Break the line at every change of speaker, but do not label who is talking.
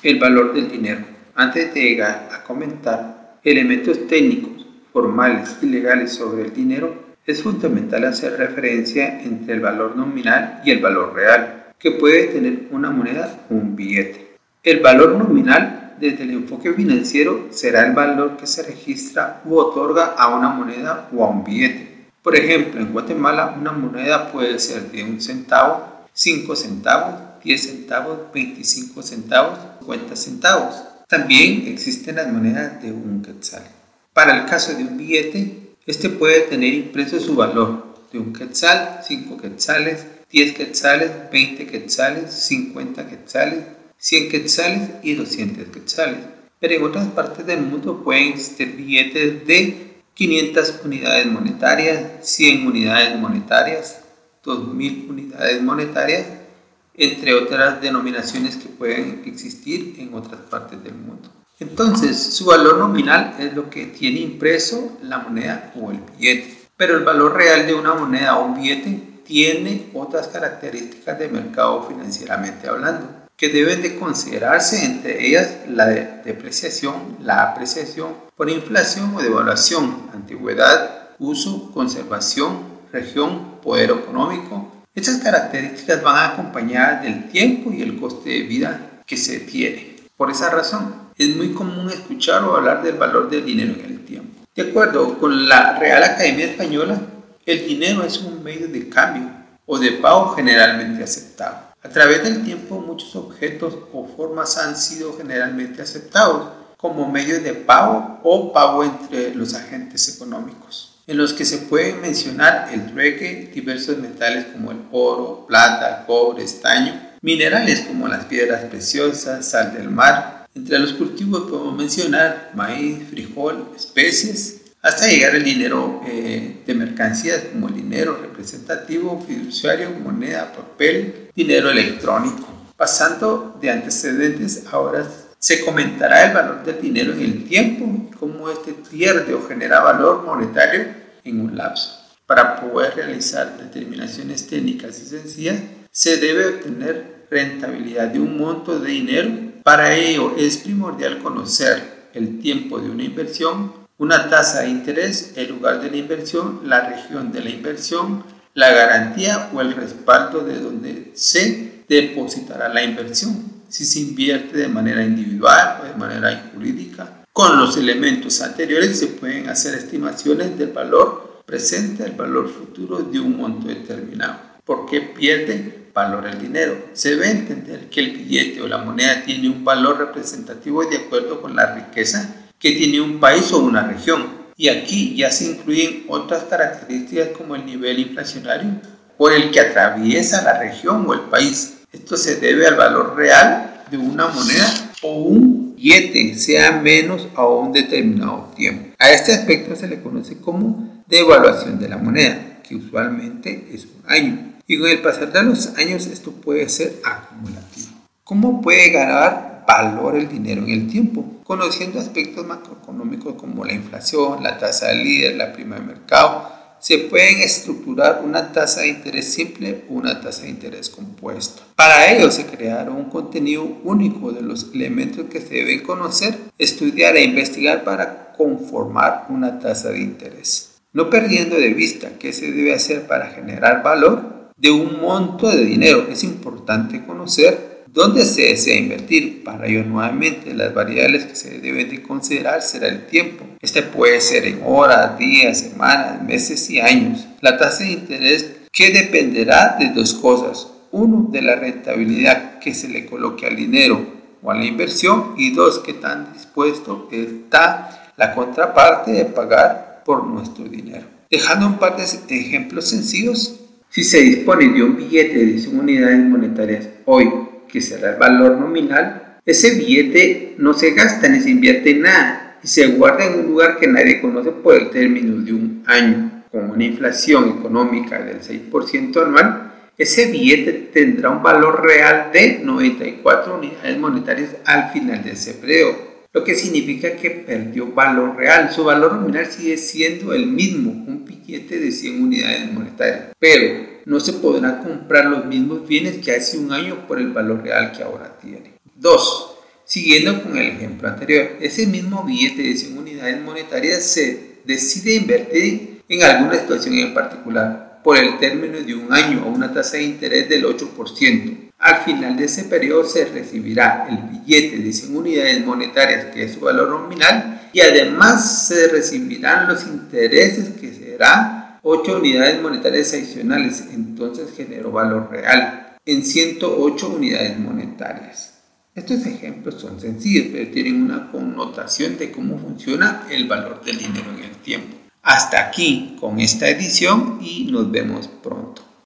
El valor del dinero. Antes de llegar a comentar elementos técnicos, formales y legales sobre el dinero, es fundamental hacer referencia entre el valor nominal y el valor real, que puede tener una moneda o un billete. El valor nominal desde el enfoque financiero será el valor que se registra u otorga a una moneda o a un billete. Por ejemplo, en Guatemala una moneda puede ser de un centavo, 5 centavos, 10 centavos, 25 centavos, 50 centavos. También existen las monedas de un quetzal. Para el caso de un billete, este puede tener impreso su valor de un quetzal, 5 quetzales, 10 quetzales, 20 quetzales, 50 quetzales, 100 quetzales y 200 quetzales. Pero en otras partes del mundo pueden existir billetes de 500 unidades monetarias, 100 unidades monetarias, 2000 unidades monetarias, entre otras denominaciones que pueden existir en otras partes del mundo. Entonces, su valor nominal es lo que tiene impreso la moneda o el billete. Pero el valor real de una moneda o un billete tiene otras características de mercado financieramente hablando, que deben de considerarse entre ellas la depreciación, la apreciación por inflación o devaluación, antigüedad, uso, conservación, región, poder económico. Estas características van acompañadas del tiempo y el coste de vida que se tiene. Por esa razón, es muy común escuchar o hablar del valor del dinero en el tiempo. De acuerdo con la Real Academia Española, el dinero es un medio de cambio o de pago generalmente aceptado. A través del tiempo muchos objetos o formas han sido generalmente aceptados como medios de pago o pago entre los agentes económicos, en los que se pueden mencionar el trueque, diversos metales como el oro, plata, cobre, estaño, minerales como las piedras preciosas, sal del mar, entre los cultivos podemos mencionar maíz, frijol, especies, hasta llegar al dinero eh, de mercancías como el dinero representativo, fiduciario, moneda, papel, dinero electrónico. Pasando de antecedentes, ahora se comentará el valor del dinero en el tiempo cómo este pierde o genera valor monetario en un lapso. Para poder realizar determinaciones técnicas y sencillas, se debe obtener rentabilidad de un monto de dinero para ello es primordial conocer el tiempo de una inversión, una tasa de interés, el lugar de la inversión, la región de la inversión, la garantía o el respaldo de donde se depositará la inversión, si se invierte de manera individual o de manera jurídica. Con los elementos anteriores se pueden hacer estimaciones del valor presente al valor futuro de un monto determinado. ¿Por qué pierde valor el dinero. Se debe entender que el billete o la moneda tiene un valor representativo de acuerdo con la riqueza que tiene un país o una región. Y aquí ya se incluyen otras características como el nivel inflacionario por el que atraviesa la región o el país. Esto se debe al valor real de una moneda o un billete, sea menos a un determinado tiempo. A este aspecto se le conoce como devaluación de la moneda, que usualmente es un año. Y con el pasar de los años esto puede ser acumulativo. ¿Cómo puede ganar valor el dinero en el tiempo? Conociendo aspectos macroeconómicos como la inflación, la tasa de líder, la prima de mercado, se pueden estructurar una tasa de interés simple o una tasa de interés compuesto. Para ello se crearon un contenido único de los elementos que se deben conocer, estudiar e investigar para conformar una tasa de interés. No perdiendo de vista qué se debe hacer para generar valor, de un monto de dinero. Es importante conocer dónde se desea invertir. Para ello, nuevamente, las variables que se deben de considerar será el tiempo. Este puede ser en horas, días, semanas, meses y años. La tasa de interés que dependerá de dos cosas. Uno, de la rentabilidad que se le coloque al dinero o a la inversión. Y dos, que tan dispuesto está la contraparte de pagar por nuestro dinero. Dejando un par de ejemplos sencillos, si se dispone de un billete de 100 unidades monetarias hoy, que será el valor nominal, ese billete no se gasta ni se invierte en nada y se guarda en un lugar que nadie conoce por el término de un año. Con una inflación económica del 6% anual, ese billete tendrá un valor real de 94 unidades monetarias al final de ese periodo, lo que significa que perdió valor real. Su valor nominal sigue siendo el mismo, un de 100 unidades monetarias, pero no se podrán comprar los mismos bienes que hace un año por el valor real que ahora tiene. 2. Siguiendo con el ejemplo anterior, ese mismo billete de 100 unidades monetarias se decide invertir en alguna situación en particular por el término de un año a una tasa de interés del 8%. Al final de ese periodo se recibirá el billete de 100 unidades monetarias, que es su valor nominal, y además se recibirán los intereses, que será 8 unidades monetarias adicionales, entonces generó valor real en 108 unidades monetarias. Estos ejemplos son sencillos, pero tienen una connotación de cómo funciona el valor del dinero en el tiempo. Hasta aquí con esta edición y nos vemos pronto.